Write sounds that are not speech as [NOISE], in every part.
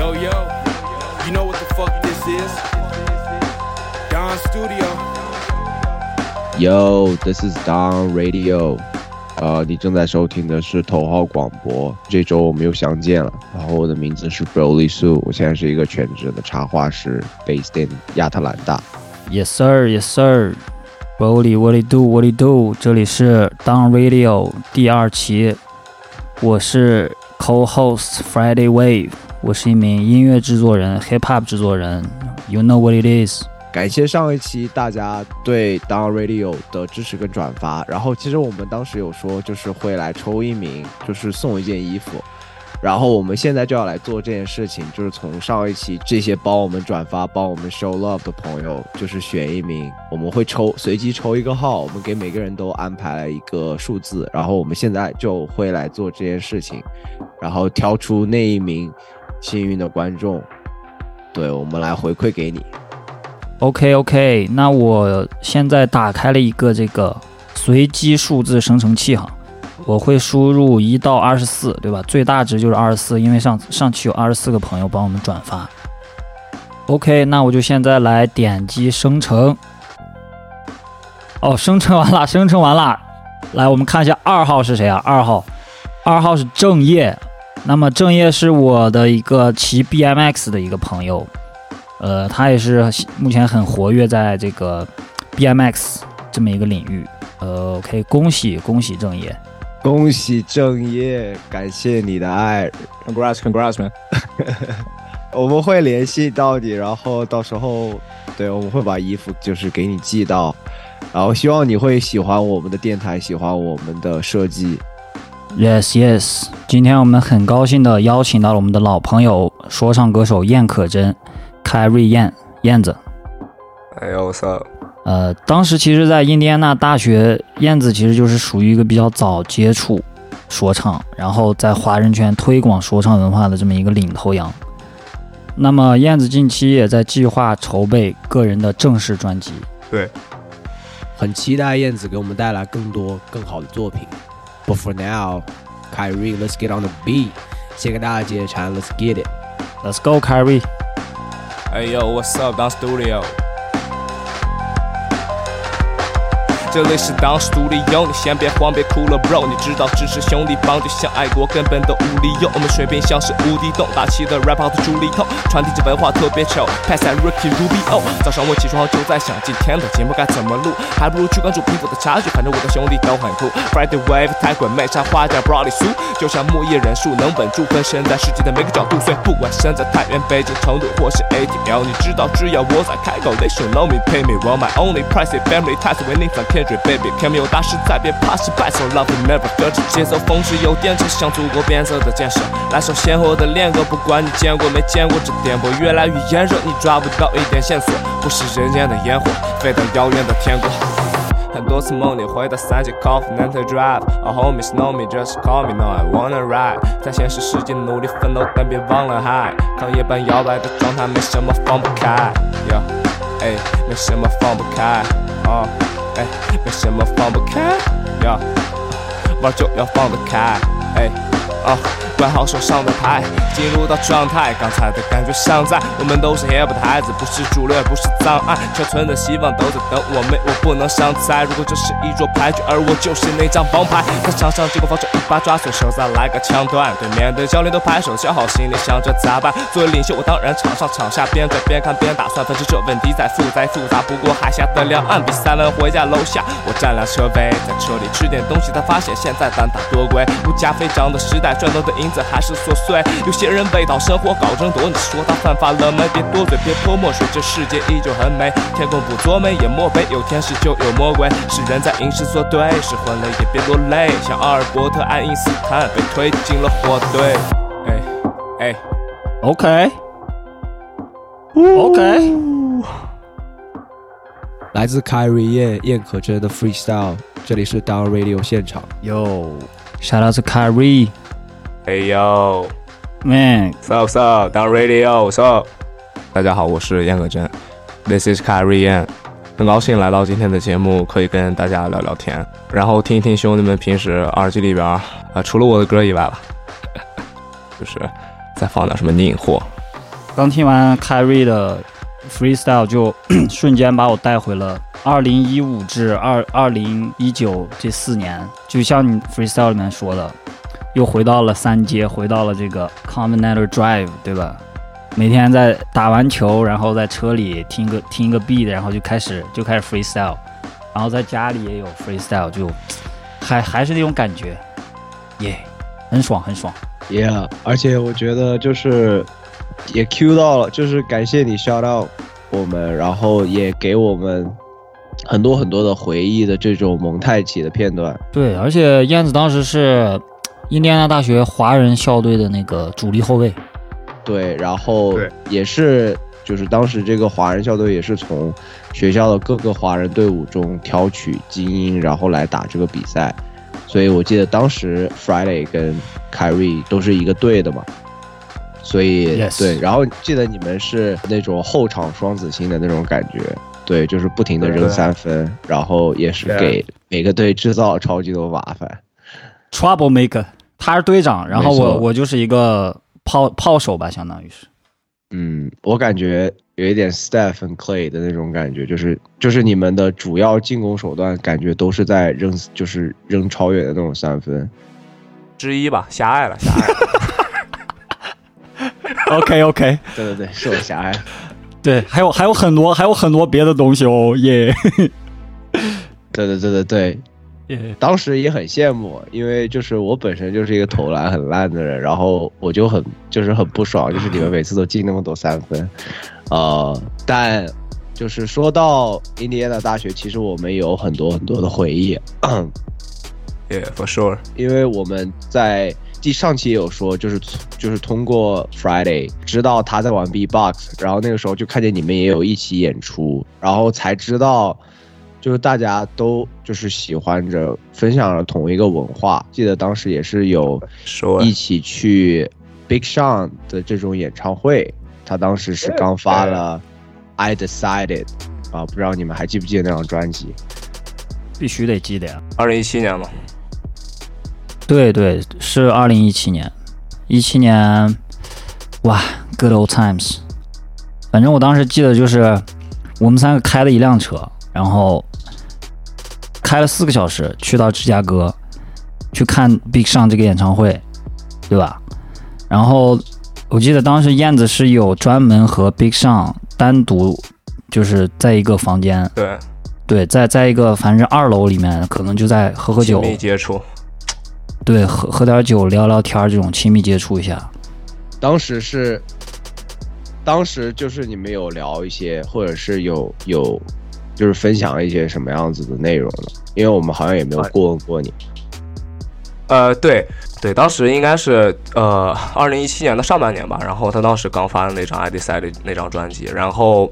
Yo, yo, you know what the fuck this is? Don Studio. Yo, this is Don Radio。呃，你正在收听的是头号广播。这周我们又相见了。然后我的名字是 Broly Su，我现在是一个全职的插画师，based in 亚特兰大。 Yes sir, Yes sir. Broly, what it do? What it do? 这里是 Down Radio 第二期，我是 co-host Friday Wave， 我是一名音乐制作人，hip hop 制作人。You know what it is？感谢上一期大家对 Down Radio 的支持跟转发。然后其实我们当时有说，就是会来抽一名，就是送一件衣服。然后我们现在就要来做这件事情，就是从上一期这些帮我们转发、帮我们 show love 的朋友，就是选一名，我们会抽随机抽一个号，我们给每个人都安排了一个数字，然后我们现在就会来做这件事情，然后挑出那一名幸运的观众，对我们来回馈给你。OK OK，那我现在打开了一个这个随机数字生成器哈，我会输入一到二十四，对吧？最大值就是二十四，因为上上期有二十四个朋友帮我们转发。OK，那我就现在来点击生成。哦，生成完了，[LAUGHS] 生成完了。来，我们看一下二号是谁啊？二号，二号是正业。那么正业是我的一个骑 BMX 的一个朋友。呃，他也是目前很活跃在这个 BMX 这么一个领域。呃，OK，恭喜恭喜正业，恭喜正业，感谢你的爱，Congrats, congrats, man！[LAUGHS] 我们会联系到你，然后到时候，对，我们会把衣服就是给你寄到，然后希望你会喜欢我们的电台，喜欢我们的设计。Yes Yes，今天我们很高兴的邀请到了我们的老朋友说唱歌手燕可真，凯瑞燕燕子。哎呦，What's up？呃，当时其实，在印第安纳大学，燕子其实就是属于一个比较早接触说唱，然后在华人圈推广说唱文化的这么一个领头羊。那么，燕子近期也在计划筹备个人的正式专辑。对很期待燕子给我们带来更多更好的作品。But for now, Kyrie, let's get on the beat。先跟大家接缠，Let's get it。 Let's go, Kyrie！哎呦，What's up？当 Studio。 这里是当 Studio，你先别慌，别哭了，Bro。你知道支持兄弟帮，就像爱国，根本都无理由。我们水平像是无底洞，大气的 rap 好的助力透，传递着文化特别丑。Pass that Ricky Rubio。早上我起床后就在想，今天的节目该怎么录，还不如去关注贫富的差距。反正我的兄弟都很酷。Friday Wave 太滚妹，插画家 Brody 苏，就像木叶人树，能稳住分身在世界的每个角度。所以不管身在太原、北京、成都或是 ATL，你知道，只要我在开口，They should know me, pay me, want my only price. Family ties winning from Kendrick, baby. 看没有大师在，别怕失败。So love you never 得知节奏风是有电池，像祖国变色的建设。来首鲜活的恋歌，不管你见过没见过，这颠簸越来越炎热，你抓不到一点线索，不是人间的烟火，飞到遥远的天国。很多次梦里回到三级 Continental Drive，Our homies know me, just call me, now I wanna ride。在现实世界努力奋斗，但别忘了 high。抗夜般摇摆的状态，没什么放不开。，yeah，哎，没什么放不开。哎，没什么放不开。呀玩就要放得开。哎，啊。管好手上的牌，进入到状态，刚才的感觉尚在。我们都是 hip 的孩子，不是主流，也不是障碍。全村的希望都在等我们，我不能上菜。如果这是一桌牌局，而我就是那张王牌，在场上结果防守一把抓，随手再来个枪断。对面的教练都拍手叫好，心里想着咋办。作为领袖，我当然场上场下边走边看边打算。分析这问题再复杂复杂，不过海峡的两岸比赛完回家楼下，我占辆车位，在车里吃点东西，才发现现在单打多贵。物价飞涨的时代，赚到的银子。还是琐碎，有些人为讨生活搞争夺。你说他犯法了没？别多嘴，别泼墨水，这世界依旧很美。天公不作美，也莫悲有天使就有魔鬼？是人在吟诗作对，失魂了也别落泪。像阿尔伯特爱因斯坦被推进了火堆。哎哎，OK，OK，来自 Kyrie 燕燕可真的 Freestyle，这里是 Down Radio 现场。Yo，shout out to Kyrie。哎呦 Man，，What's up? What's up? Down Radio, What's up? 大家好，我是燕可真，This is Carrie Yan，很高兴来到今天的节目，可以跟大家聊聊天，然后听一听兄弟们平时耳机里边啊、呃除了我的歌以外吧，[LAUGHS] 就是再放点什么硬货。刚听完 Carrie 的 freestyle，就瞬间把我带回了二零一五至二二零一九这四年，就像你 freestyle 里面说的，又回到了三阶，回到了这个 Combinator Drive，对吧？每天在打完球，然后在车里听个听个 beat，然后就开始就开始 freestyle，然后在家里也有 freestyle，就还还是那种感觉，耶、很爽很爽。Yeah，而且我觉得就是也 Q 到了，就是感谢你 shout out 我们，然后也给我们很多很多的回忆的这种蒙太奇的片段。对，而且燕子当时是印第安纳大学华人校队的那个主力后卫。对，然后也是就是当时这个华人校队也是从学校的各个华人队伍中挑取精英，然后来打这个比赛。所以我记得当时 Friday 跟 Kyrie 都是一个队的嘛，所以 Yes 对，然后记得你们是那种后场双子星的那种感觉，对，就是不停的扔三分，然后也是给每个队制造超级多麻烦。Trouble Maker，他是队长，然后我我就是一个炮炮手吧，相当于是。嗯，我感觉有一点 Steph 和 Clay 的那种感觉，就是就是你们的主要进攻手段，感觉都是在扔，就是扔超远的那种三分。之一吧，狭隘了，狭隘了。[LAUGHS] OK OK，对对对，是我狭隘。对，还有还有很多还有很多别的东西哦，耶、对对对对对，耶当时也很羡慕，因为就是我本身就是一个投篮很烂的人，然后我就很就是很不爽，就是你们每次都进那么多三分，呃，但就是说到印第安纳大学，其实我们有很多很多的回忆，[CLEARS THROAT] Yeah, for sure。因为我们在第上期也有说，就是就是通过 Friday 知道他在玩 B-box，然后那个时候就看见你们也有一起演出，然后才知道，就是大家都就是喜欢着分享了同一个文化。记得当时也是有说一起去 Big Sean 的这种演唱会，他当时是刚发了 I Decided 啊，不知道你们还记不记得那张专辑？必须得记得呀。二零一七年嘛，对对，是二零一七年，一七年，哇，Good old times。反正我当时记得就是我们三个开了一辆车，然后开了四个小时去到芝加哥去看 Big Sean 这个演唱会，对吧？然后我记得当时燕子是有专门和 Big Sean 单独就是在一个房间，对，对，在在一个反正二楼里面，可能就在喝喝酒，亲密接触，对，喝喝点酒，聊聊天，这种亲密接触一下。当时是，当时就是你们有聊一些，或者是有有，就是分享一些什么样子的内容呢？因为我们好像也没有过问过你。呃，对对，当时应该是呃二零一七年的上半年吧，然后他当时刚发的那张《I Decided》那张专辑，然后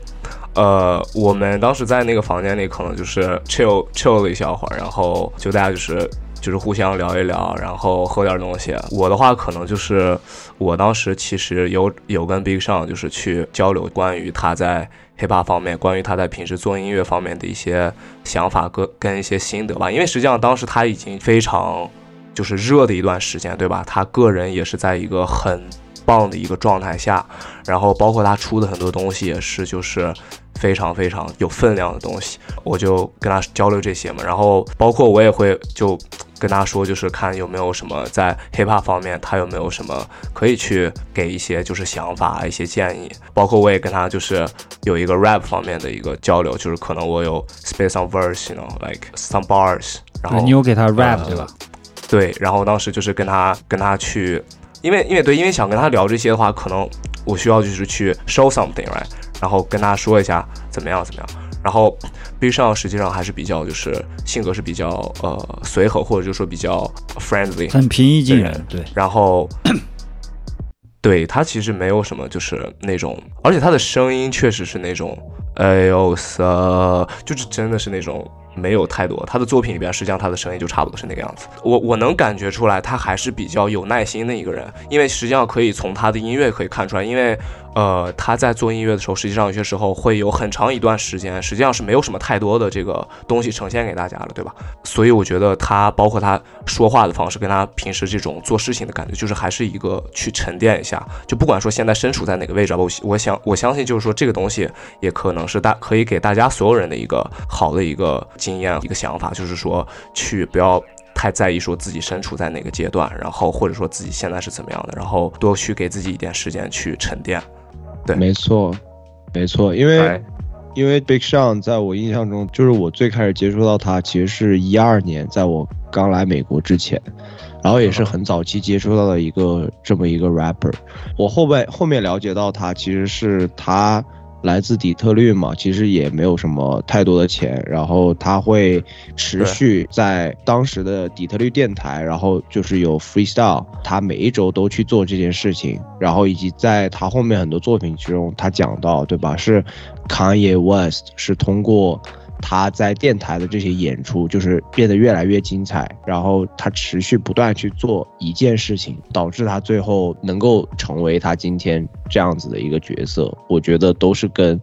呃我们当时在那个房间里可能就是 chill chill 了一小会儿，然后就大家就是。就是互相聊一聊，然后喝点东西。我的话可能就是，我当时其实有有跟 Big Sean 就是去交流关于他在 hiphop 方面，关于他在平时做音乐方面的一些想法跟跟一些心得吧。因为实际上当时他已经非常就是热的一段时间，对吧？他个人也是在一个很棒的一个状态下，然后包括他出的很多东西也是就是非常非常有分量的东西，我就跟他交流这些嘛，然后包括我也会就跟他说，就是看有没有什么在 hiphop 方面，他有没有什么可以去给一些就是想法一些建议，包括我也跟他就是有一个 rap 方面的一个交流，就是可能我有 space on verse，you know like some bars，然后你有给他 rap、呃对吧？对，然后当时就是跟他跟他去，因为因为对，因为想跟他聊这些的话，可能我需要就是去 show something，right，然后跟他说一下怎么样怎么样。然后 B 上实际上还是比较就是性格是比较呃随和，或者就是说比较 friendly，很平易近对人，对，然后，[CLEARS THROAT] 对他其实没有什么，就是那种，而且他的声音确实是那种，哎呦塞，就是真的是那种没有太多。他的作品里边，实际上他的声音就差不多是那个样子。我我能感觉出来，他还是比较有耐心的一个人，因为实际上可以从他的音乐可以看出来，因为呃，他在做音乐的时候，实际上有些时候会有很长一段时间，实际上是没有什么太多的这个东西呈现给大家了，对吧？所以我觉得他包括他说话的方式，跟他平时这种做事情的感觉，就是还是一个去沉淀一下。就不管说现在身处在哪个位置，我我想我相信就是说这个东西也可能是大可以给大家所有人的一个好的一个经验一个想法，就是说去不要。太在意说自己身处在哪个阶段，然后或者说自己现在是怎么样的，然后多去给自己一点时间去沉淀。对，没错，没错，因为因为 Big Sean 在我印象中，就是我最开始接触到他，其实是一二年，在我刚来美国之前，然后也是很早期接触到的一个这么一个 rapper。我后面后面了解到他，其实是他。来自底特律嘛，其实也没有什么太多的钱，然后他会持续在当时的底特律电台，然后就是有 freestyle，他每一周都去做这件事情，然后以及在他后面很多作品之中，他讲到，对吧？是 Kanye West 是通过。他在电台的这些演出就是变得越来越精彩，然后他持续不断去做一件事情，导致他最后能够成为他今天这样子的一个角色。我觉得都是跟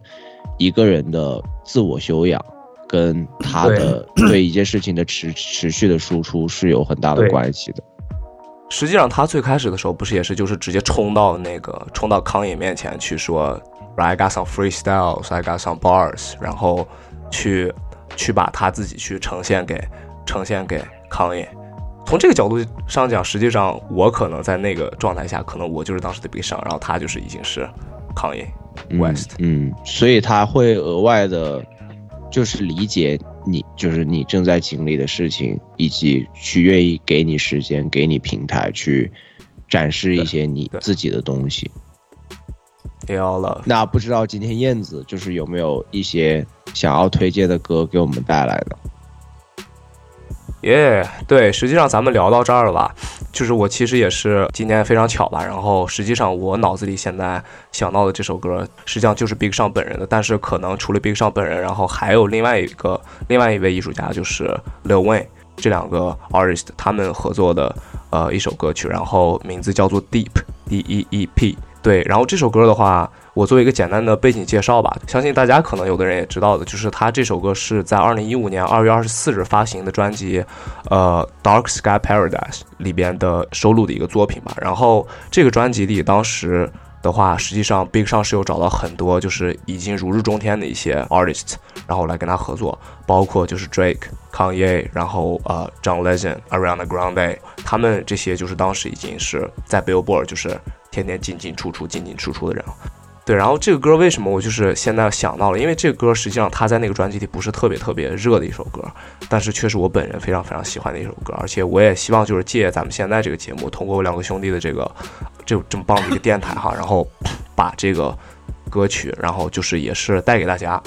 一个人的自我修养，跟他的对一件事情的持持续的输出是有很大的关系的。实际上，他最开始的时候不是也是就是直接冲到那个冲到康也面前去说，I got some freestyles, I got some bars，然后。去，去把他自己去呈现给，呈现给康也。从这个角度上讲，实际上我可能在那个状态下，可能我就是当时的 Big 上，然后他就是已经是康也 West。嗯，所以他会额外的，就是理解你，就是你正在经历的事情，以及去愿意给你时间，给你平台去展示一些你自己的东西。了。那不知道今天燕子就是有没有一些想要推荐的歌给我们带来的？耶，对，实际上咱们聊到这儿了吧？就是我其实也是今天非常巧吧。然后实际上我脑子里现在想到的这首歌，实际上就是 Big 上本人的。但是可能除了 Big 上本人，然后还有另外一个另外一位艺术家，就是 Lil Wayne 这两个 artist 他们合作的呃一首歌曲，然后名字叫做 Deep，D E E P。对，然后这首歌的话，我做一个简单的背景介绍吧，相信大家可能有的人也知道的，就是他这首歌是在二零一五年二月二十四日发行的专辑，呃，《Dark Sky Paradise》里边的收录的一个作品吧。然后这个专辑里，当时的话，实际上 Big 上是有找到很多就是已经如日中天的一些 artist，然后来跟他合作，包括就是 Drake、Kanye，然后呃，John Legend、Ariana Grande，他们这些就是当时已经是在 Billboard 就是。天天进进出出、进进出出的人，对。然后这个歌为什么我就是现在想到了？因为这个歌实际上他在那个专辑里不是特别特别热的一首歌，但是却是我本人非常非常喜欢的一首歌。而且我也希望就是借咱们现在这个节目，通过我两个兄弟的这个这这么棒的一个电台哈，然后 [CLEARS THROAT] 把这个歌曲，然后就是也是带给大家。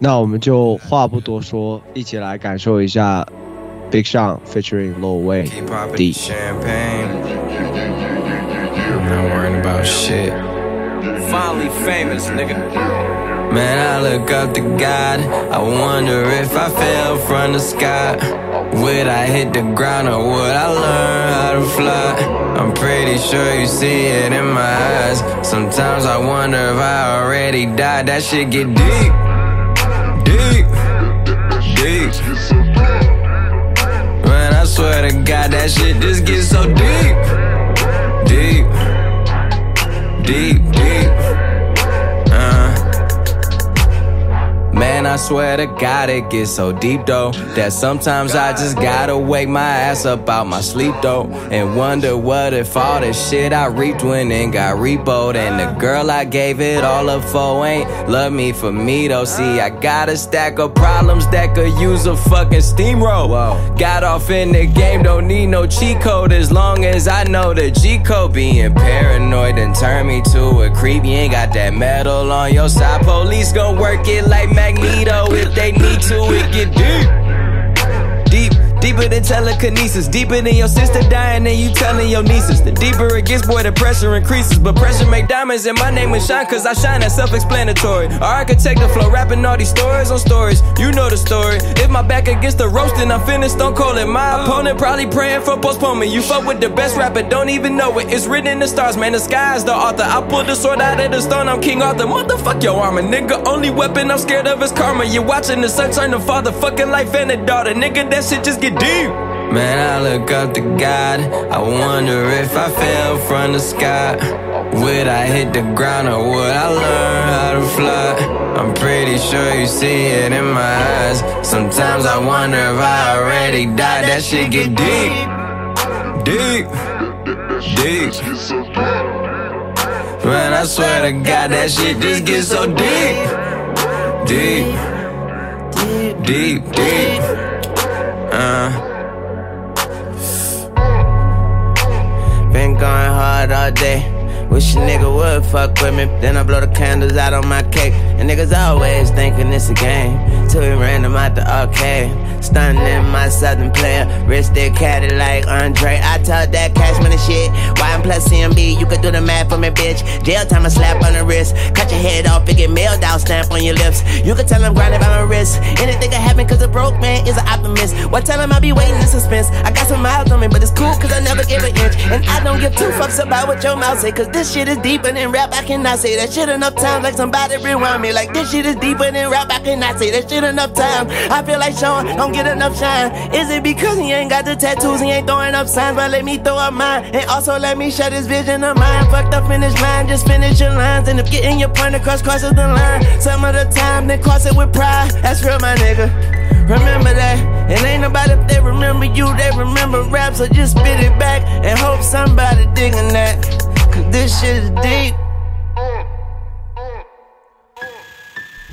那我们就话不多说，一起来感受一下 Big Sean featuring Lil Wayne D。Finally famous, nigga. Man, I look up to God. I wonder if I fell from the sky. Would I hit the ground or would I learn how to fly? I'm pretty sure you see it in my eyes. Sometimes I wonder if I already died. That shit get deep. Deep. Deep. Man, I swear to God, that shit just gets so deep. Deep deep, deep. Man, I swear to God, it gets so deep though. That sometimes I just gotta wake my ass up out my sleep though. And wonder what if all the shit I reaped went and got repoed. And the girl I gave it all up for ain't love me for me though. See, I got a stack of problems that could use a fucking steamroll. Got off in the game, don't need no cheat code as long as I know the G code. Being paranoid and turn me to a creep. You ain't got that metal on your side. Police gon' work it like Magneto if they need to. It get deep, deep, Deeper than telekinesis, deeper than your sister dying and you telling your nieces. The deeper it gets, boy, the pressure increases. But pressure make diamonds and my name is shine cause I shine, that's self-explanatory. Our architect the flow, rapping all these stories on stories. You know the story. If my back against the roast, then I'm finished, don't call it. My opponent probably praying for postponement. You fuck with the best rapper, don't even know it. It's written in the stars, man. The sky is the author. I pulled the sword out of the stone, I'm King Arthur. Motherfuck your armor, nigga. Only weapon I'm scared of is karma. You're watching the sun turn to father, fucking life and a daughter. Nigga, that shit just get deep. Man, I look up to God. I wonder if I fell from the sky. Would I hit the ground or would I learn how to fly? I'm pretty sure you see it in my eyes. Sometimes I wonder if I already died. That shit get deep. Deep. Deep. Man, I swear to God, that shit just gets so deep. Deep. Deep, deep. Uh. Been going hard all day. Wish a nigga would fuck with me. Then I blow the candles out on my cake. And niggas always thinking it's a game. Till we random out the arcade. Stunning my southern player. Wrist their caddy like Andre. I told that cash money shit. YM plus CMB, you could do the math for me, bitch. Jail time a slap on the wrist. Cut your head off and get mailed out, stamp on your lips. You could tell I'm grinding by my wrist. Anything can happen cause a broke man is an optimist. What tell him I be waiting in suspense. I got some miles on me, but it's cool cause I never give an inch. And I don't give two fucks about what your mouth say. Cause this shit is deeper than rap. I cannot say that shit enough times. Like somebody rewind me. Like this shit is deeper than rap. I cannot say that shit enough times. I feel like Sean don't get enough shine. Is it because he ain't got the tattoos? He ain't throwing up signs, but let me throw up mine. And also let me shut his vision of mine. Fucked up finish line, just finish your lines. And if getting your point across crosses the line, some of the time then cross it with pride. That's real, my nigga. Remember that. And ain't nobody if they remember you, they remember rap. So just spit it back and hope somebody digging that. Cause this shit is deep.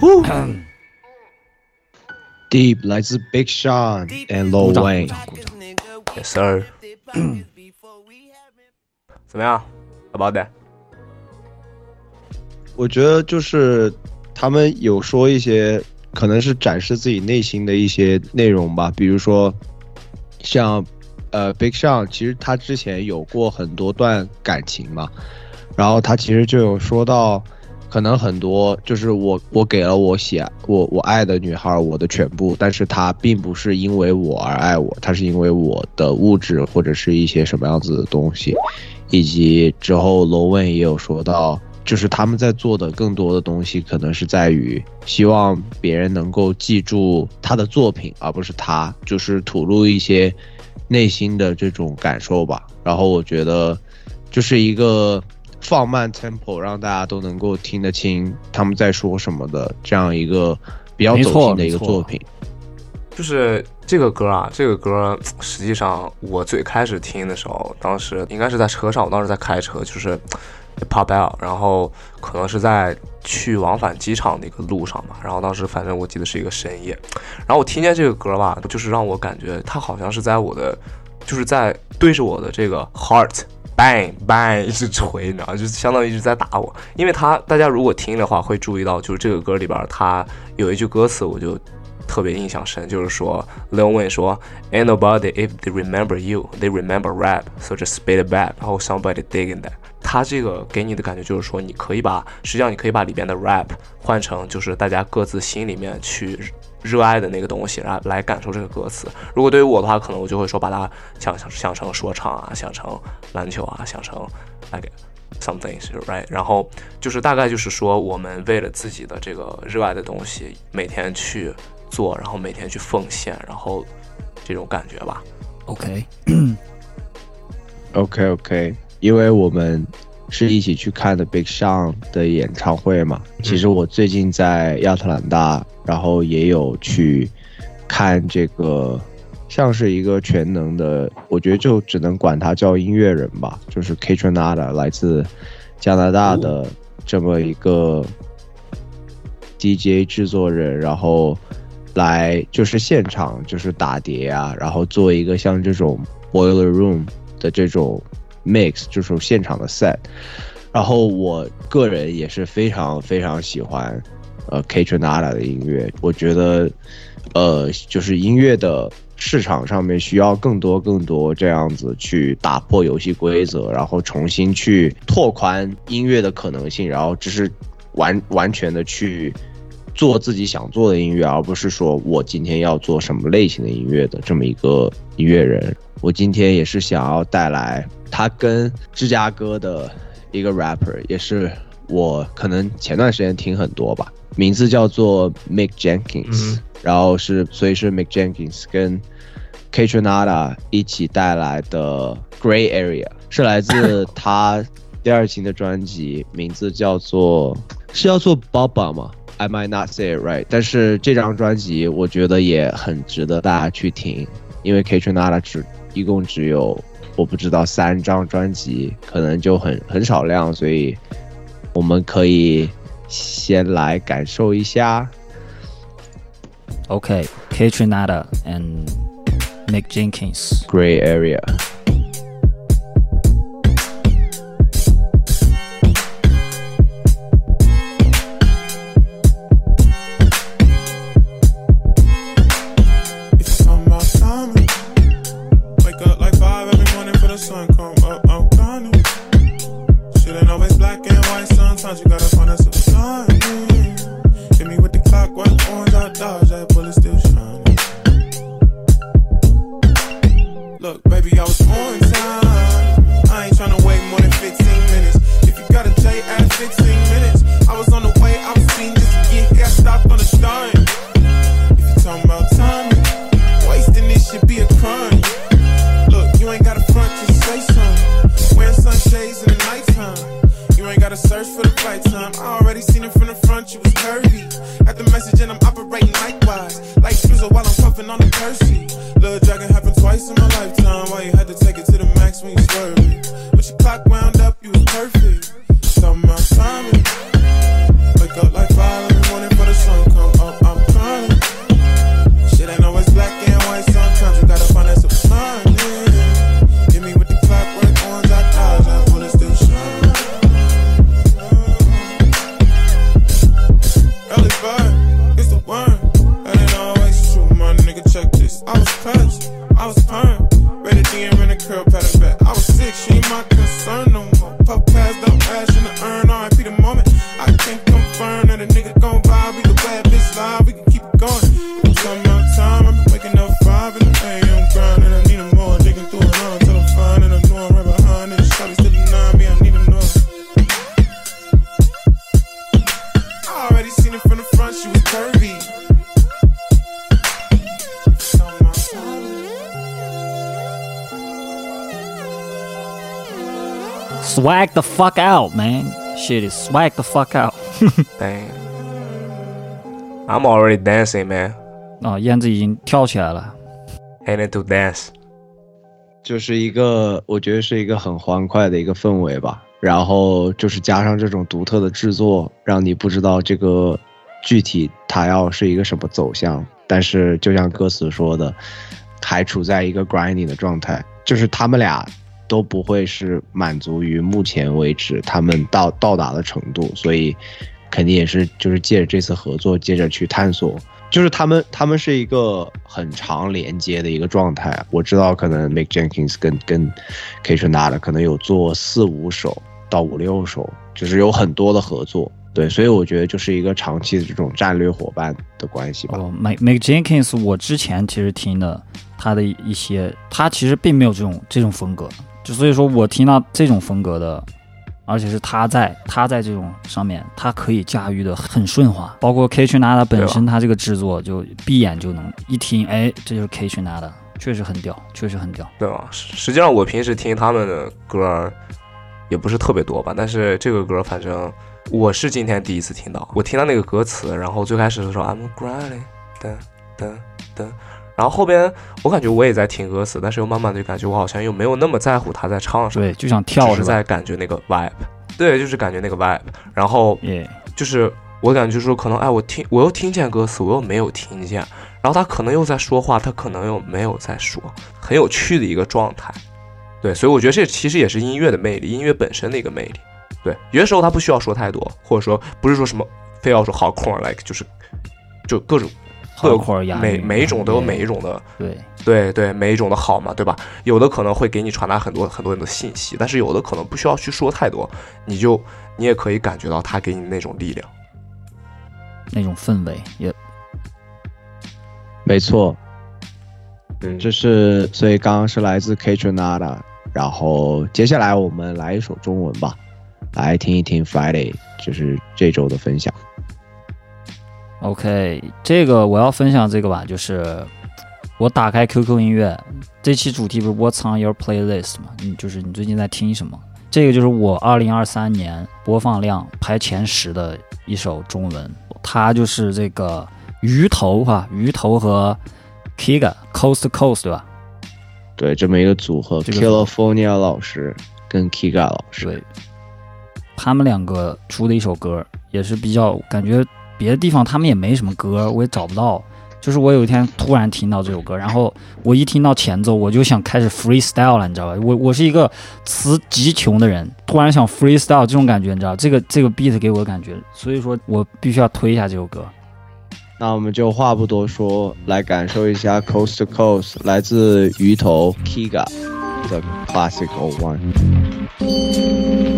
Um, Deep 来自 Big Sean and Lil Wayne。Yes sir。[CLEARS THROAT] 怎么样？About that？我觉得就是他们有说一些可能是展示自己内心的一些内容吧，比如说像呃 Big Sean，其实他之前有过很多段感情嘛，然后他其实就有说到，可能很多就是我我给了我喜爱我我爱的女孩我的全部，但是她并不是因为我而爱我，她是因为我的物质或者是一些什么样子的东西，以及之后罗文也有说到。就是他们在做的更多的东西，可能是在于希望别人能够记住他的作品，而不是他，就是吐露一些内心的这种感受吧。然后我觉得，就是一个放慢 tempo，让大家都能够听得清他们在说什么的这样一个比较走心的一个作品。就是这个歌啊，这个歌实际上我最开始听的时候，当时应该是在车上，我当时在开车，就是 pop out，然后可能是在去往返机场的一个路上吧，然后当时反正我记得是一个深夜，然后我听见这个歌吧，就是让我感觉它好像是在我的，就是在对着我的这个 heart。Bang bang 一直锤，你知道？就相当于一直在打我，因为他大家如果听的话，会注意到，就是这个歌里边他有一句歌词，我就特别印象深，就是说 Lil Wayne 说 Ain't nobody if they remember you, they remember rap, so just spit it back. 然后 somebody digging that。他这个给你的感觉就是说，你可以把，实际上你可以把里边的 rap 换成就是大家各自心里面去热爱的那个东西，然后来感受这个歌词。如果对于我的话，可能我就会说把它想想想成说唱啊，想成篮球啊，想成 like something right，然后就是大概就是说，我们为了自己的这个热爱的东西，每天去做，然后每天去奉献，然后这种感觉吧。OK，OK OK，因为我们是一起去看的 Big Sean 的演唱会嘛。其实我最近在亚特兰大，然后也有去看这个，像是一个全能的，我觉得就只能管他叫音乐人吧，就是 K Tronada 来自加拿大的这么一个 DJ 制作人，然后来就是现场就是打碟啊，然后做一个像这种 Boiler Room 的这种 mix，就是现场的 set。然后我个人也是非常非常喜欢呃 K Tronada 的音乐，我觉得呃就是音乐的市场上面需要更多更多这样子去打破游戏规则，然后重新去拓宽音乐的可能性，然后只是完完全的去做自己想做的音乐，而不是说我今天要做什么类型的音乐的这么一个音乐人。我今天也是想要带来他跟芝加哥的一个 rapper，也是我可能前段时间听很多吧，名字叫做 Mick Jenkins，、然后是所以是 Mick Jenkins 跟 K Tronada 一起带来的 Gray Area，是来自 [LAUGHS] 他第二期的专辑，名字叫做是叫做 Baba 吗？I might not say it right，但是这张专辑我觉得也很值得大家去听，因为 K Tronada 只一共只有我不知道三张专辑，可能就很很少量，所以我们可以先来感受一下。OK，K Trinata and Mick Jenkins。Gray Area。The fuck out, man. Shit is swag the fuck out. [LAUGHS] Dang. I'm already dancing, man. 啊，燕子已经跳起来了。Heading to dance. 就是一个，我觉得是一个很欢快的一个氛围吧。然后就是加上这种独特的制作，让你不知道这个具体它要是一个什么走向。但是就像歌词说的，还处在一个 grinding 的状态，就是他们俩都不会是满足于目前为止他们到到达的程度，所以肯定也是就是借着这次合作，接着去探索。就是他们，他们是一个很长连接的一个状态。我知道，可能 Mick Jenkins 跟跟 K 春达的可能有做四五首到五六首，就是有很多的合作。对，所以我觉得就是一个长期的这种战略伙伴的关系吧。哦，Mike Mike Jenkins，我之前其实听的他的一些，他其实并没有这种这种风格，就所以说我听到这种风格的，而且是他在他在这种上面，他可以驾驭的很顺滑，包括 K 群 Nada 本身他这个制作就闭眼就能一听，哎，这就是 K 群 Nada，确实很屌，确实很屌。对吧？实实际上我平时听他们的歌也不是特别多吧，但是这个歌反正我是今天第一次听到。我听到那个歌词，然后最开始的时候 I'm grinding，噔噔噔，然后后边我感觉我也在听歌词，但是又慢慢的就感觉我好像又没有那么在乎他在唱什么，对，就想跳是在感觉那个 vibe，对，就是感觉那个 vibe，然后耶，就是我感觉就是说可能哎，我听我又听见歌词，我又没有听见，然后他可能又在说话，他可能又没有在说，很有趣的一个状态。对，所以我觉得这其实也是音乐的魅力，音乐本身的一个魅力。对，有些时候他不需要说太多，或者说不是说什么非要说好空 like 就是就各种各 hardcore 押每每一种都有每一种的对对对，每一种的好嘛，对吧？有的可能会给你传达很多很多的信息，但是有的可能不需要去说太多，你就你也可以感觉到他给你那种力量。那种氛围也没错，嗯这是所以刚刚是来自 K Tronada，然后接下来我们来一首中文吧，来听一听 Friday，就是这周的分享。OK，这个我要分享这个吧，就是我打开 QQ 音乐，这期主题不是 What's on your playlist 吗？你就是你最近在听什么？这个就是我二零二三年播放量排前十的一首中文，它就是这个鱼头哈，鱼头和 Kiga Coast to Coast 对吧？对，这么一个组合这个，California 老师跟 Kiga 老师，对，他们两个出的一首歌，也是比较感觉别的地方他们也没什么歌，我也找不到。就是我有一天突然听到这首歌，然后我一听到前奏，我就想开始 freestyle 了，你知道吧？我我是一个词极穷的人，突然想 freestyle 这种感觉，你知道这个这个 beat 给我的感觉，所以说我必须要推一下这首歌。那我们就话不多说，来感受一下 Coast to Coast 来自鱼头 Kiga 的 Classic O One。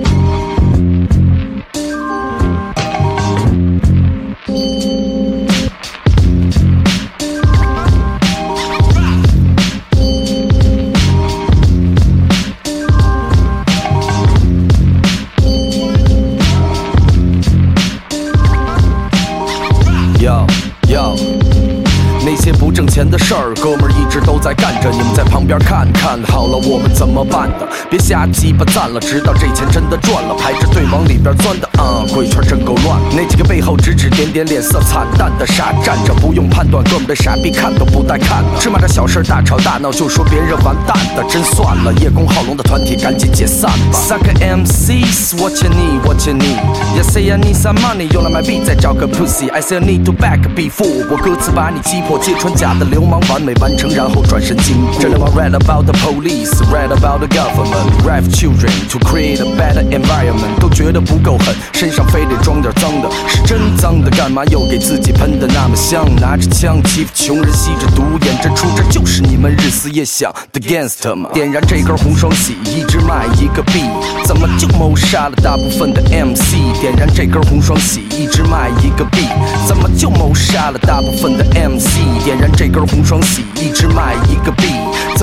钱的事儿，哥们儿一直都在干着，你们在旁边看看好了，我们怎么办的？别瞎鸡巴赞了，直到这钱真的赚了，排着队往里边钻的啊，鬼圈真够乱。那几个背后指指点点、脸色惨淡的傻站着，不用判断，哥们的傻逼看都不带看的，芝麻这小事儿大吵大闹就说别人完蛋的，真算了，叶公好龙的团体赶紧解散吧。三个 MCs，what you need，what you need？Yeah say I need some money，用来买币再找个 pussy，I say I need to back before，我歌词把你击破，揭穿假的流氓，完美完成，然后转身经过。真的吗？Read about the police，read about the government，rape children to create a better environment，都觉得不够狠，身上非得装点脏的，是真脏的，干嘛又给自己喷的那么香？拿着枪欺负穷人，吸着毒，演这出，这就是你们日思夜想的 gangster 吗？点燃这根红双喜，一直卖一个币，怎么就谋杀了大部分的 MC？点燃这根红双喜，一直卖一个币，怎么就谋杀了大部分的 MC？点燃这根红双喜，一直卖一个币，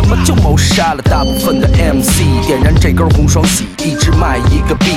怎么就谋杀了大部分的 MC？点燃这根红双喜，一直卖一个币，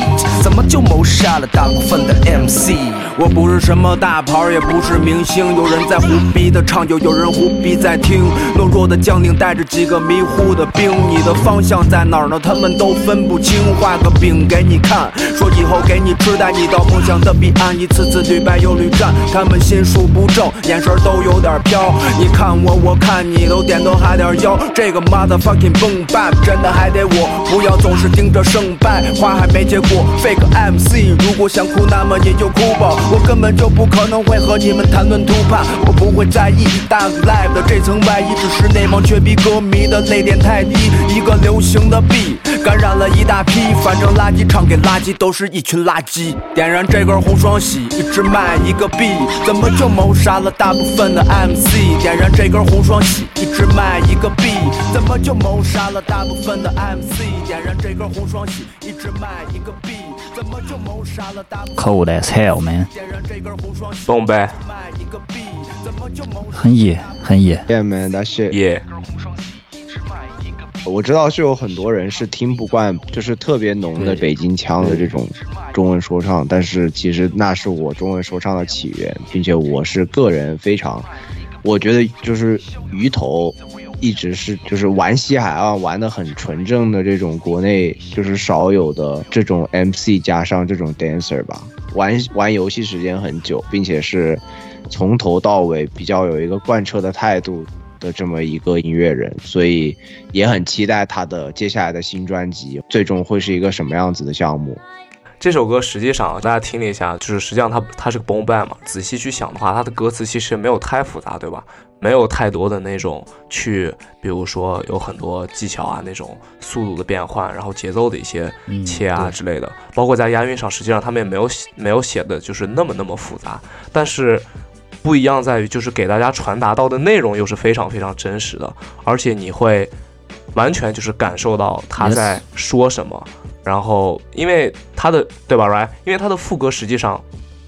怎么就谋杀了大部分的 MC？我不是什么大牌，也不是明星，有人在胡逼的唱，就有人胡逼在听。懦弱的将领带着几个迷糊的兵，你的方向在哪儿呢？他们都分不清。画个饼给你看，说以后给你吃，带你到梦想的彼岸，一次次屡败又屡战。他们心术不正，眼神都有点飘。你看我，我看你，都点头哈点腰。这个 motherfucking boom bap 真的还得我，不要总是盯着胜败，花还没结果。fake MC，如果想哭，那么也就哭吧。我根本就不可能会和你们谈论突破，我不会在意大 live 的这层外衣，只是那帮缺逼歌迷的泪点太低。一个流行的 B 感染了一大批，反正垃圾唱给垃圾都是一群垃圾。点燃这根红双喜，一直卖一个币，怎么就谋杀了大部分的 MC？点燃这根红双喜，一直卖一个币，怎么就谋杀了大部分的 MC？点燃这根红双喜，一直卖一个币，怎么就谋杀了大部分 Cold as hell man，点燃这根红双喜，蹦呗，卖一个币，怎么就谋很野很野。Yeah man, that shit。耶、我知道是有很多人是听不惯，就是特别浓的北京腔的这种中文说唱，但是其实那是我中文说唱的起源，并且我是个人非常，我觉得就是鱼头一直是就是玩西海岸玩的很纯正的这种国内就是少有的这种 MC 加上这种 dancer 吧，玩玩游戏时间很久，并且是从头到尾比较有一个贯彻的态度的这么一个音乐人，所以也很期待他的接下来的新专辑最终会是一个什么样子的项目。这首歌实际上大家听了一下，就是实际上它它是个 boom bap 嘛。仔细去想的话，它的歌词其实没有太复杂，对吧？没有太多的那种去，比如说有很多技巧啊，那种速度的变换，然后节奏的一些嗯切啊之类的，包括在押韵上，实际上他们也没有写没有写的就是那么那么复杂，但是。不一样在于，就是给大家传达到的内容又是非常非常真实的，而且你会完全就是感受到他在说什么。然后，因为他的对吧，right？因为他的副歌实际上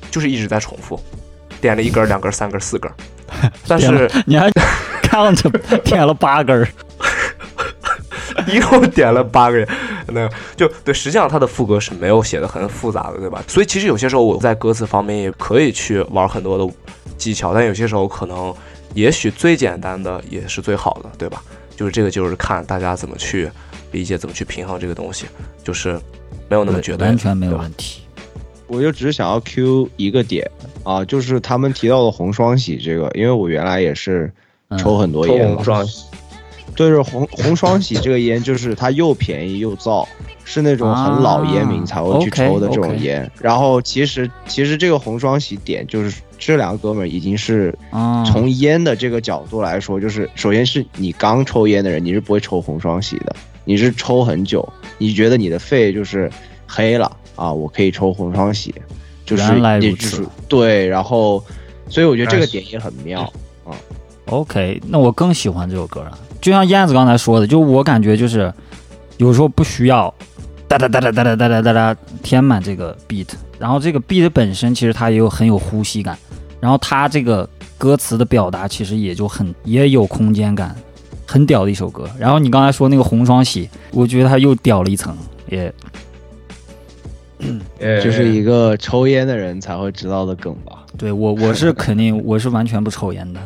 就是一直在重复，点了一根、两根、三根、四根，[LAUGHS] 但是你还 count [LAUGHS] 点了八根儿，[LAUGHS] 一共点了八个人，那个就对，实际上他的副歌是没有写的很复杂的，对吧？所以其实有些时候我在歌词方面也可以去玩很多的技巧，但有些时候可能也许最简单的也是最好的，对吧？就是这个就是看大家怎么去理解，怎么去平衡这个东西，就是没有那么绝对，完全没有问题。我就只是想要 Q 一个点啊，就是他们提到的红双喜这个，因为我原来也是抽很多烟红，双喜对，是红红双喜这个烟，就是它又便宜又燥，是那种很老烟民才会去抽的这种啊烟。然后其实其实这个红双喜点就是这两个哥们儿已经是啊，从烟的这个角度来说，就是首先是你刚抽烟的人，你是不会抽红双喜的，你是抽很久，你觉得你的肺就是黑了啊，我可以抽红双喜，就是原来如也就是对，然后所以我觉得这个哎点也很妙啊。OK，那我更喜欢这首歌了。就像燕子刚才说的，就我感觉就是有时候不需要哒哒哒哒哒哒哒哒哒哒填满这个 beat，然后这个 beat 本身其实它也有很有呼吸感，然后它这个歌词的表达其实也就很也有空间感，很屌的一首歌。然后你刚才说那个红双喜，我觉得它又屌了一层，也 [CLEARS THROAT] 就是一个抽烟的人才会知道的梗吧。对我我是肯定我是完全不抽烟的。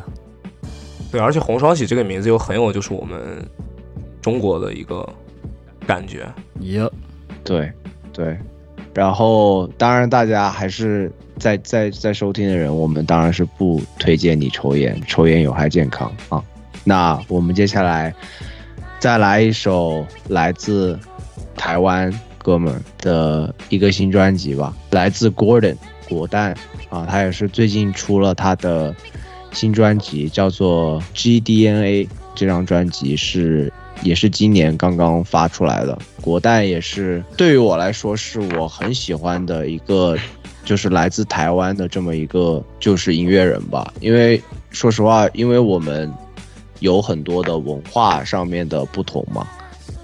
[LAUGHS] 对，而且红双喜这个名字又很有就是我们中国的一个感觉，也对，对。然后，当然，大家还是在在在收听的人，我们当然是不推荐你抽烟，抽烟有害健康啊。那我们接下来再来一首来自台湾哥们的一个新专辑吧，来自 Gordon 果蛋啊，他也是最近出了他的新专辑，叫做 GDNA。这张专辑是也是今年刚刚发出来的。果蛋也是对于我来说是我很喜欢的一个，就是来自台湾的这么一个就是音乐人吧。因为说实话，因为我们有很多的文化上面的不同嘛。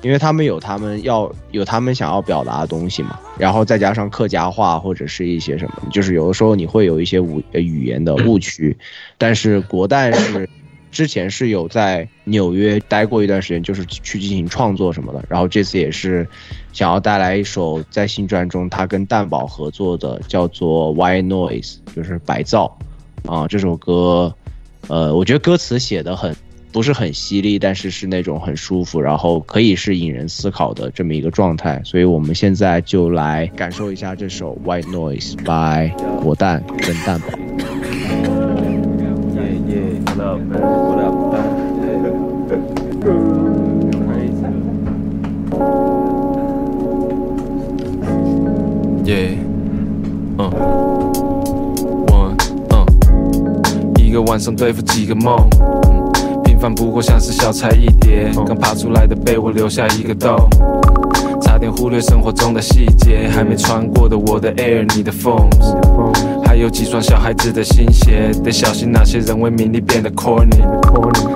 因为他们有他们要有他们想要表达的东西嘛，然后再加上客家话或者是一些什么，就是有的时候你会有一些语语言的误区，但是国蛋是之前是有在纽约待过一段时间，就是去进行创作什么的，然后这次也是想要带来一首在新专中他跟蛋宝合作的，叫做 White Noise，就是白噪啊，这首歌，呃，我觉得歌词写的很。不是很犀利，但是是那种很舒服，然后可以是引人思考的这么一个状态。所以我们现在就来感受一下这首《White Noise》by 果蛋跟蛋宝。Yeah，嗯，one，嗯，一个晚上对付几个梦，嗯。平凡不过像是小菜一碟，刚爬出来的被窝留下一个洞，差点忽略生活中的细节，还没穿过的我的 air，你的 phones，还有几双小孩子的新鞋，得小心那些人为名利变得 corny。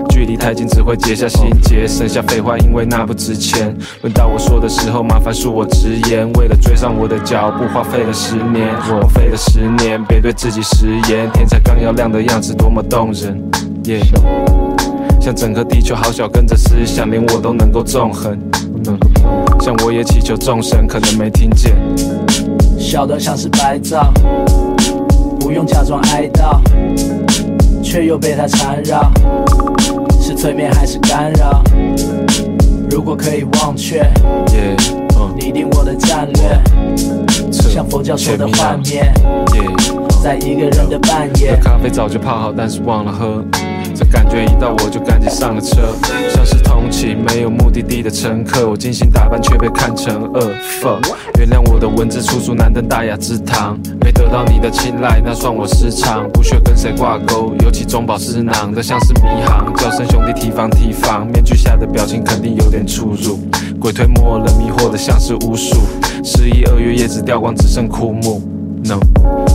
距离太近只会结下心结，剩下废话，因为那不值钱。轮到我说的时候，麻烦恕我直言，为了追上我的脚步，花费了十年，我费了十年，别对自己食言。天才刚要亮的样子多么动人，yeah。像整个地球好小，跟着思想，连我都能够纵横。嗯，像我也祈求众生，可能没听见。小的像是白噪，不用假装哀悼，却又被它缠绕，是催眠还是干扰？如果可以忘却，Yeah，嗯，拟定我的战略，彻像佛教说的幻灭，Yeah。在一个人的半这夜。咖啡早就泡好，但是忘了喝。感觉一到我就赶紧上了车，像是通勤没有目的地的乘客。我精心打扮却被看成恶凤。原谅我的文字粗俗难登大雅之堂，没得到你的青睐，那算我失常。不屑跟谁挂钩，尤其中饱私囊的像是迷航。叫声兄弟提防提防，面具下的表情肯定有点出入。鬼推磨了，迷惑的像是巫术。十一二月叶子掉光，只剩枯木。No，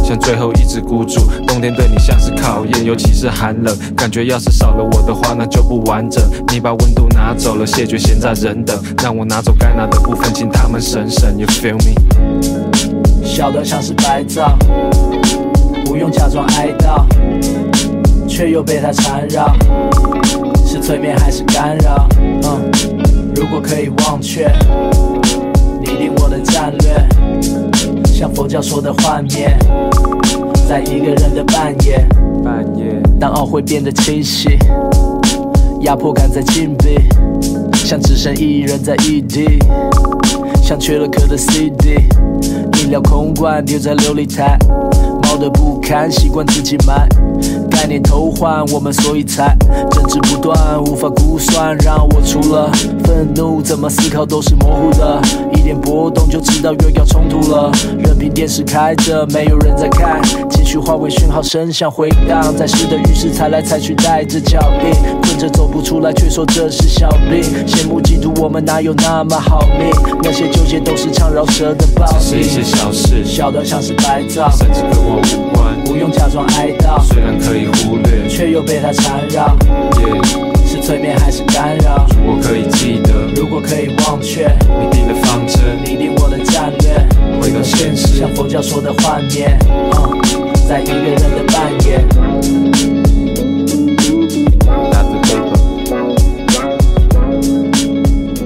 像最后一只孤注，冬天对你像是考验，尤其是寒冷，感觉要是少了我的话，那就不完整。你把温度拿走了，谢绝闲杂人等，让我拿走该拿的部分，请他们省省。You feel me？小得像是白噪，不用假装哀悼，却又被它缠绕，是催眠还是干扰？嗯，如果可以忘却，拟定我的战略，像佛教说的幻灭，在一个人的半夜，半夜当懊悔变得清晰，压迫感在禁闭，像只剩一人在异地，像缺了壳的 CD，饮料空罐丢在琉璃台，猫的不堪，习惯自己买。概念偷换，我们所以才争执不断，无法估算。让我除了愤怒，怎么思考都是模糊的。一点波动就知道又要冲突了。任凭电视开着，没有人在看，情绪化为讯号声响回荡，在湿的浴室踩来踩去，带着脚印，困着走不出来，却说这是小病。羡慕嫉妒，我们哪有那么好命？那些纠结都是唱饶舌的暴只是一些小事，小到像是白噪，甚至跟我无关，不用假装哀悼。虽然可以忽略，却又被它缠绕，是催眠还是干扰？我可以记得，如果可以忘却，你定的方针，拟定我的战略，回到现实，像佛教说的幻灭，嗯，在一个人的半夜。Not the paper.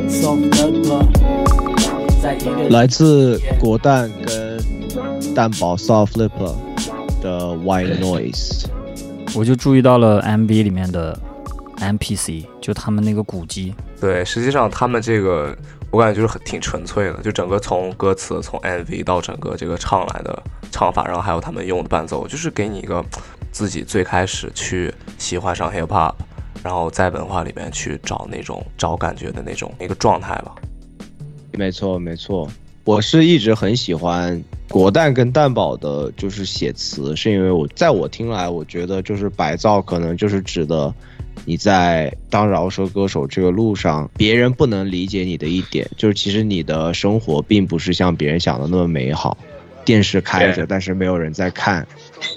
Soft paper，在一个来自果蛋跟蛋堡 Soft Flipper 的 White Noise。我就注意到了 MV 里面的 NPC，就他们那个鼓机，对，实际上他们这个我感觉就是很挺纯粹的，就整个从歌词、从 MV 到整个这个唱来的唱法，然后还有他们用的伴奏，就是给你一个自己最开始去喜欢上 hip hop，然后在文化里面去找那种找感觉的那种一个状态吧。没错，没错，我是一直很喜欢国蛋跟蛋宝的，就是写词，是因为我在我听来，我觉得就是白噪可能就是指的你在当饶舌歌手这个路上，别人不能理解你的一点，就是其实你的生活并不是像别人想的那么美好，电视开着，但是没有人在看，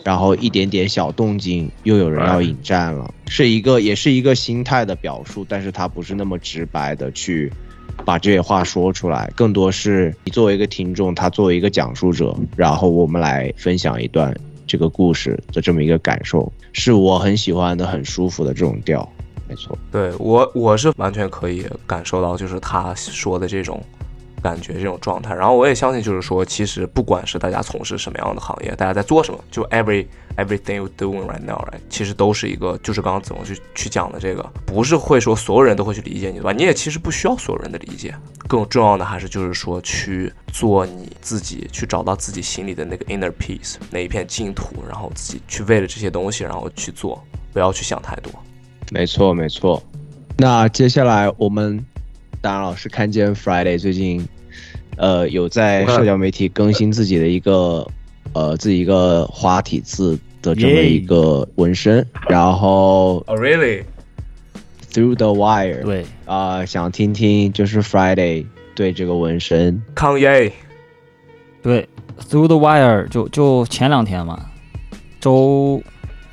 然后一点点小动静又有人要引战了，是一个也是一个心态的表述，但是它不是那么直白的去把这些话说出来，更多是你作为一个听众，他作为一个讲述者，然后我们来分享一段这个故事的这么一个感受，是我很喜欢的、很舒服的这种调。没错，对我我是完全可以感受到，就是他说的这种感觉、这种状态。然后我也相信，就是说，其实不管是大家从事什么样的行业，大家在做什么，就 every everything you doing right now，right，其实都是一个，就是刚刚怎么去去讲的这个，不是会说所有人都会去理解你，对吧？你也其实不需要所有人的理解，更重要的还是就是说去做你自己，去找到自己心里的那个 inner peace，那一片净土，然后自己去为了这些东西，然后去做，不要去想太多。没错，没错。那接下来我们当然老师看见 Friday 最近，呃，有在社交媒体更新自己的一个呃自己一个花体字的这么一个纹身，[LAUGHS] 然后 Oh really？Through the Wire，对，啊、想听听就是 Friday 对这个纹身，康耶，对，Through the Wire 就就前两天嘛，周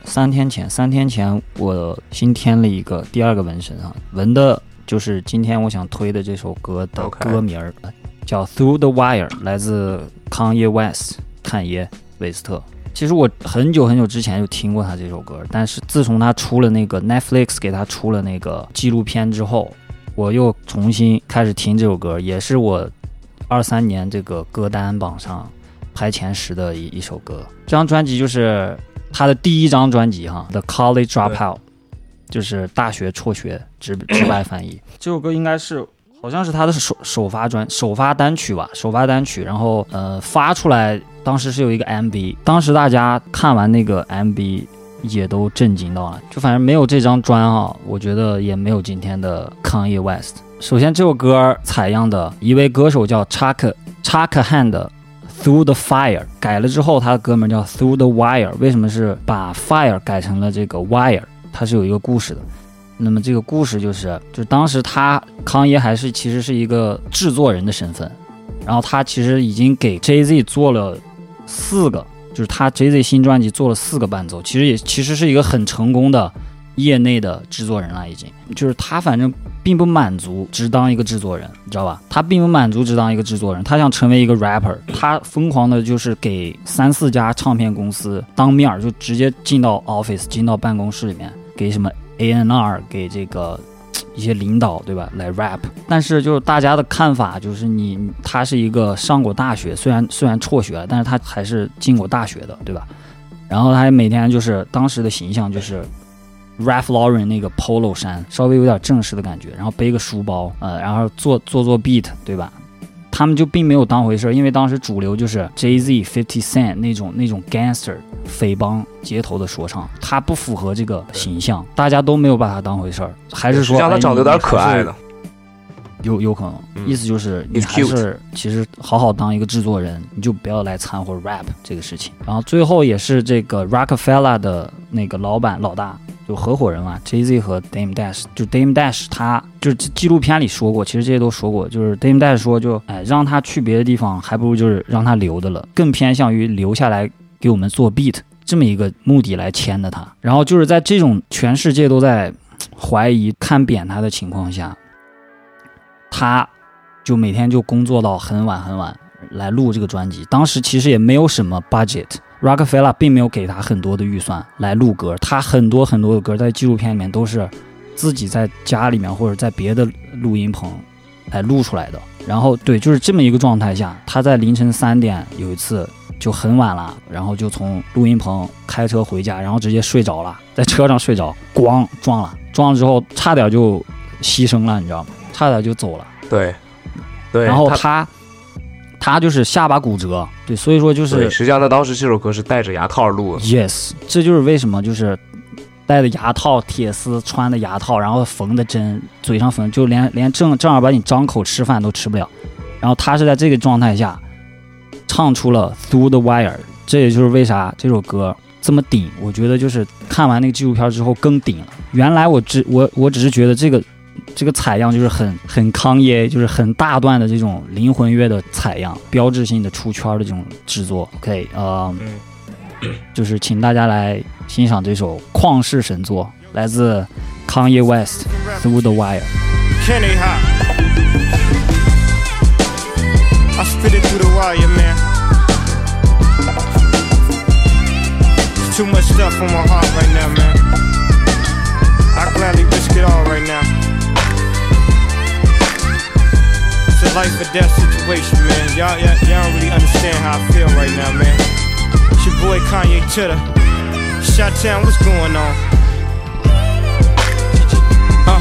三天前，三天前我新添了一个第二个纹身啊，纹的就是今天我想推的这首歌的歌名儿叫 Through the Wire，来自康耶 West 坎耶韦斯特。其实我很久很久之前就听过他这首歌，但是自从他出了那个 Netflix 给他出了那个纪录片之后，我又重新开始听这首歌，也是我二三年这个歌单榜上排前十的一一首歌。这张专辑就是他的第一张专辑哈，《The College Dropout》，就是大学辍学，直直白翻译。这首歌应该是好像是他的首首发专首发单曲吧，首发单曲。然后呃发出来，当时是有一个 MV，当时大家看完那个 MV。也都震惊到了，就反正没有这张专啊，我觉得也没有今天的 Kanye West。首先，这首歌采样的一位歌手叫 Chaka Chaka Hand，Through the Fire，改了之后，他的歌名叫 Through the Wire。为什么是把 Fire 改成了这个 Wire？它是有一个故事的。那么这个故事就是，就是当时他康爷还是其实是一个制作人的身份，然后他其实已经给 Jay Z 做了四个，就是他 Jay Z 新专辑做了四个伴奏，其实也其实是一个很成功的业内的制作人了，已经。就是他反正并不满足只当一个制作人，你知道吧？他并不满足只当一个制作人，他想成为一个 rapper。他疯狂的就是给三四家唱片公司当面就直接进到 office，进到办公室里面，给什么 A N R，给这个。[TSK] 一些领导对吧，来 rap，但是就是大家的看法就是你他是一个上过大学，虽然虽然辍学了，但是他还是进过大学的对吧？然后他每天就是当时的形象就是 Ralph Lauren 那个 polo 衫，稍微有点正式的感觉，然后背个书包，呃，然后做做做 beat 对吧？他们就并没有当回事儿，因为当时主流就是 Jay Z、Fifty Cent 那种那种 gangster 匪帮街头的说唱，他不符合这个形象，大家都没有把他当回事儿，还是说他长得有点可爱的，有有可能，意思就是你还是其实好好当一个制作人，你就不要来掺和 rap 这个事情。然后最后也是这个 Rockefeller 的那个老板老大。就合伙人嘛，Jay Z 和 Dame Dash，就 Dame Dash，他就是纪录片里说过，其实这些都说过，就是 Dame Dash 说，就哎让他去别的地方，还不如就是让他留的了，更偏向于留下来给我们做 beat 这么一个目的来签的他。然后就是在这种全世界都在怀疑、看扁他的情况下，他就每天就工作到很晚很晚来录这个专辑。当时其实也没有什么 budget。Rockefeller 并没有给他很多的预算来录歌，他很多很多的歌在纪录片里面都是自己在家里面或者在别的录音棚来录出来的。然后对，就是这么一个状态下，他在凌晨三点有一次就很晚了，然后就从录音棚开车回家，然后直接睡着了，在车上睡着，咣撞了，撞了之后差点就牺牲了，你知道吗？差点就走了。对，对，然后他。他就是下巴骨折，对，所以说就是，实际上他当时这首歌是戴着牙套录的。Yes，这就是为什么就是戴的牙套、铁丝穿的牙套，然后缝的针，嘴上缝，就连连正正儿八经张口吃饭都吃不了。然后他是在这个状态下唱出了《Through the Wire》，这也就是为啥这首歌这么顶。我觉得就是看完那个纪录片之后更顶了。原来我只我我只是觉得这个。这个采样就是很很康耶，就是很大段的这种灵魂乐的采样，标志性的出圈的这种制作。OK，呃，就是请大家来欣赏这首旷世神作，来自 Kanye West Through the Wire。Too much stuff on my heart right now, man. I gladly risk it all right now. Life or death situation, man. Y'all, y'all, y'all don't really understand how I feel right now, man. It's your boy Kanye Titter. Shot Town, what's going on? Uh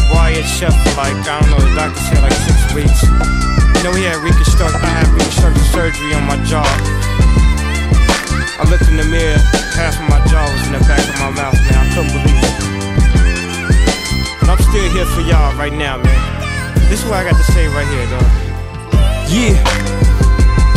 wired shut for like, I don't know, the doctor said like six weeks. You know, he had reconstruct, I had reconstructive surgery on my jaw. I looked in the mirror, half of my jaw was in the back of my mouth, man. I couldn't believe it. But I'm still here for y'all right now, man. This is what I got to say right here, dog. Yeah.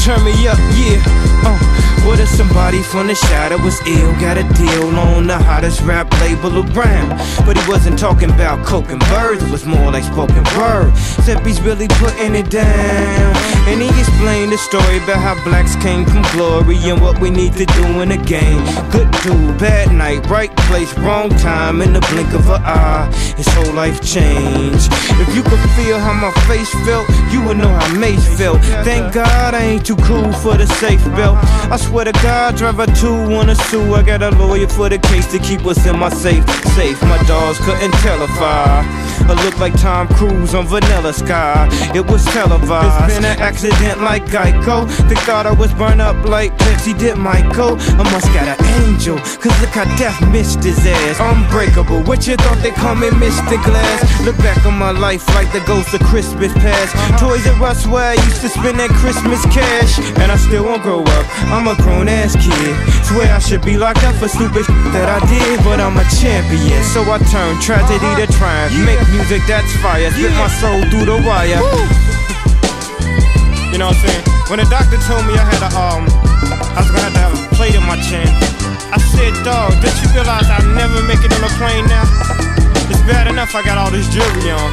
Turn me up, yeah. Uh. What if somebody from the shadow was ill? Got a deal on the hottest rap label around. But he wasn't talking about coke and birds, it was more like spoken word. Except he's really putting it down. And he explained the story about how blacks came from glory and what we need to do in the game. Good dude, bad night, right place, wrong time, in the blink of an eye. His whole life changed. If you could feel how my face felt, you would know how Mace felt. Thank God I ain't too cool for the safe belt. I swear swear to God, driver two wanna sue. I got a lawyer for the case to keep us in my safe. Safe, my dogs couldn't tell if I. I look like Tom Cruise on Vanilla Sky. It was televised. It's been an accident like Geico. They thought I was burned up like Pepsi did Michael. I must got an angel, cause look how death missed his ass. Unbreakable, what you thought they call me Mr. Glass? Look back on my life like the ghost of Christmas past. Toys R Us where I used to spend that Christmas cash. And I still won't grow up, I'm a grown ass kid. Swear I should be locked up for stupid that I did, but I'm a champion. So I turn tragedy to triumph. Make music that's fire, spit my soul through the wire. You know what I'm saying? When the doctor told me I had a um, I was gonna have to have a plate in my chin. I said, dog, did you realize I'll never make it on a plane now? It's bad enough I got all this jewelry on.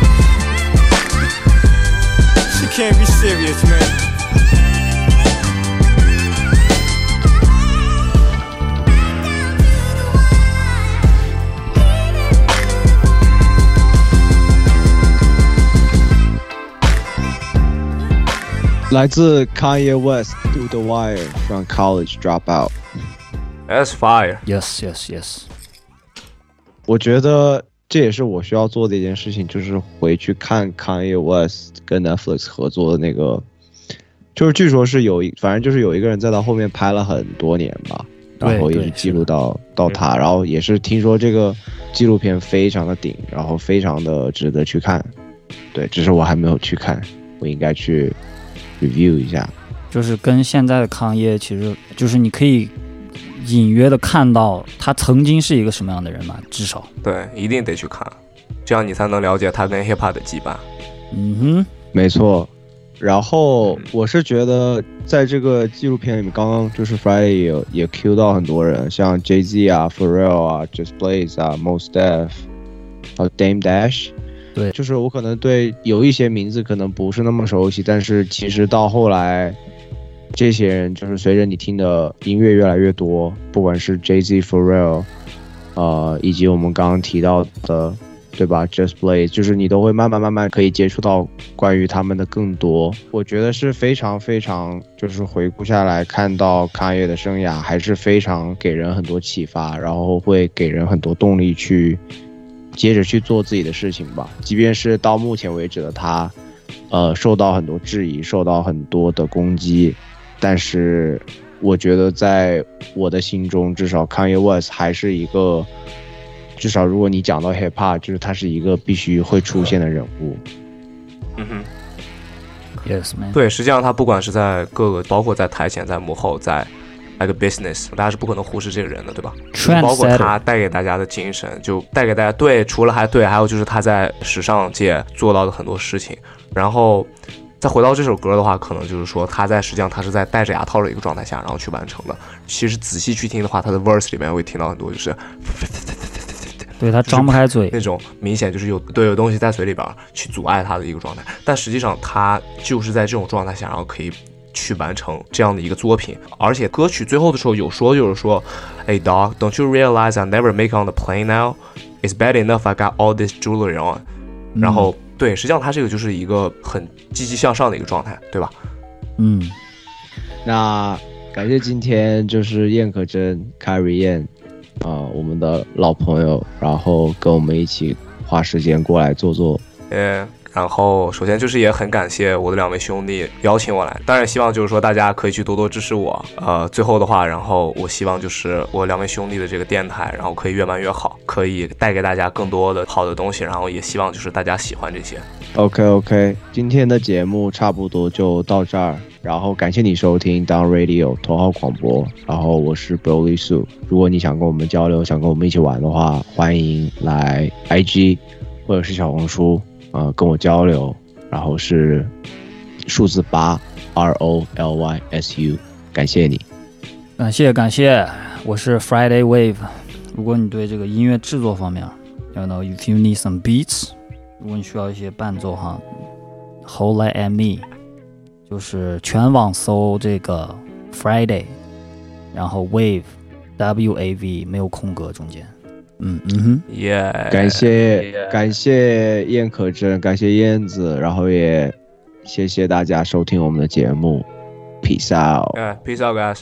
She can't be serious, man. 来自 Kanye West through the wire from college dropout。That's fire. Yes, yes, yes. 我觉得这也是我需要做的一件事情，就是回去看 Kanye West 跟 Netflix 合作的那个，就是据说是有一，反正就是有一个人在他后面拍了很多年吧，然后一直记录到到他，然后也是听说这个纪录片非常的顶，然后非常的值得去看。对，只是我还没有去看，我应该去 review 一下。就是跟现在的康业，其实就是你可以隐约的看到他曾经是一个什么样的人嘛，至少。对，一定得去看，这样你才能了解他跟 hiphop 的羁绊。嗯哼，没错。然后我是觉得，在这个纪录片里面，刚刚就是 Friday 也也 Q 到很多人，像 Jay Z 啊、Pharrell 啊、Just Blaze 啊、Most Def，还有 Dame Dash。对，就是我可能对有一些名字可能不是那么熟悉，但是其实到后来，这些人就是随着你听的音乐越来越多，不管是 Jay Z、f o r r e l l 呃，以及我们刚刚提到的，对吧？Just Blaze，就是你都会慢慢慢慢可以接触到关于他们的更多。我觉得是非常非常，就是回顾下来看到康业的生涯，还是非常给人很多启发，然后会给人很多动力去。接着去做自己的事情吧，即便是到目前为止的他，呃，受到很多质疑，受到很多的攻击，但是我觉得在我的心中，至少 Kanye West 还是一个，至少如果你讲到 hip hop，就是他是一个必须会出现的人物。嗯哼，Yes man。对，实际上他不管是在各个，包括在台前，在幕后，在。那个 business，大家是不可能忽视这个人的，对吧？包括他带给大家的精神，就带给大家对，除了还对，还有就是他在时尚界做到的很多事情。然后再回到这首歌的话，可能就是说他在实际上他是在戴着牙套的一个状态下，然后去完成的。其实仔细去听的话，他的 verse 里面会听到很多就是，[LAUGHS] 对他张不开嘴那种明显就是有对有东西在嘴里边去阻碍他的一个状态。但实际上他就是在这种状态下，然后可以。去完成这样的一个作品，而且歌曲最后的时候有说，就是说，Hey dog, don't you realize I never make on the plane now? It's bad enough I got all this jewelry on。然后，对，实际上他这个就是一个很积极向上的一个状态，对吧？嗯。那感谢今天就是燕可真、凯瑞燕，啊，我们的老朋友，然后跟我们一起花时间过来做做。呃。然后，首先就是也很感谢我的两位兄弟邀请我来，当然希望就是说大家可以去多多支持我。呃，最后的话，然后我希望就是我两位兄弟的这个电台，然后可以越办越好，可以带给大家更多的好的东西，然后也希望就是大家喜欢这些。OK OK，今天的节目差不多就到这儿，然后感谢你收听 Down Radio 头号广播，然后我是 Broly Sue，。如果你想跟我们交流，想跟我们一起玩的话，欢迎来 IG 或者是小红书。呃，跟我交流，然后是数字八 R O L Y S U，感谢你，感谢感谢，我是 Friday Wave。如果你对这个音乐制作方面，you know if you need some beats，如果你需要一些伴奏哈，Hold at me，就是全网搜这个 Friday，然后 Wave W A V 没有空格中间。嗯嗯哼，耶！感谢感谢燕可真，感谢燕子，然后也谢谢大家收听我们的节目，Peace out，哎，Peace out guys。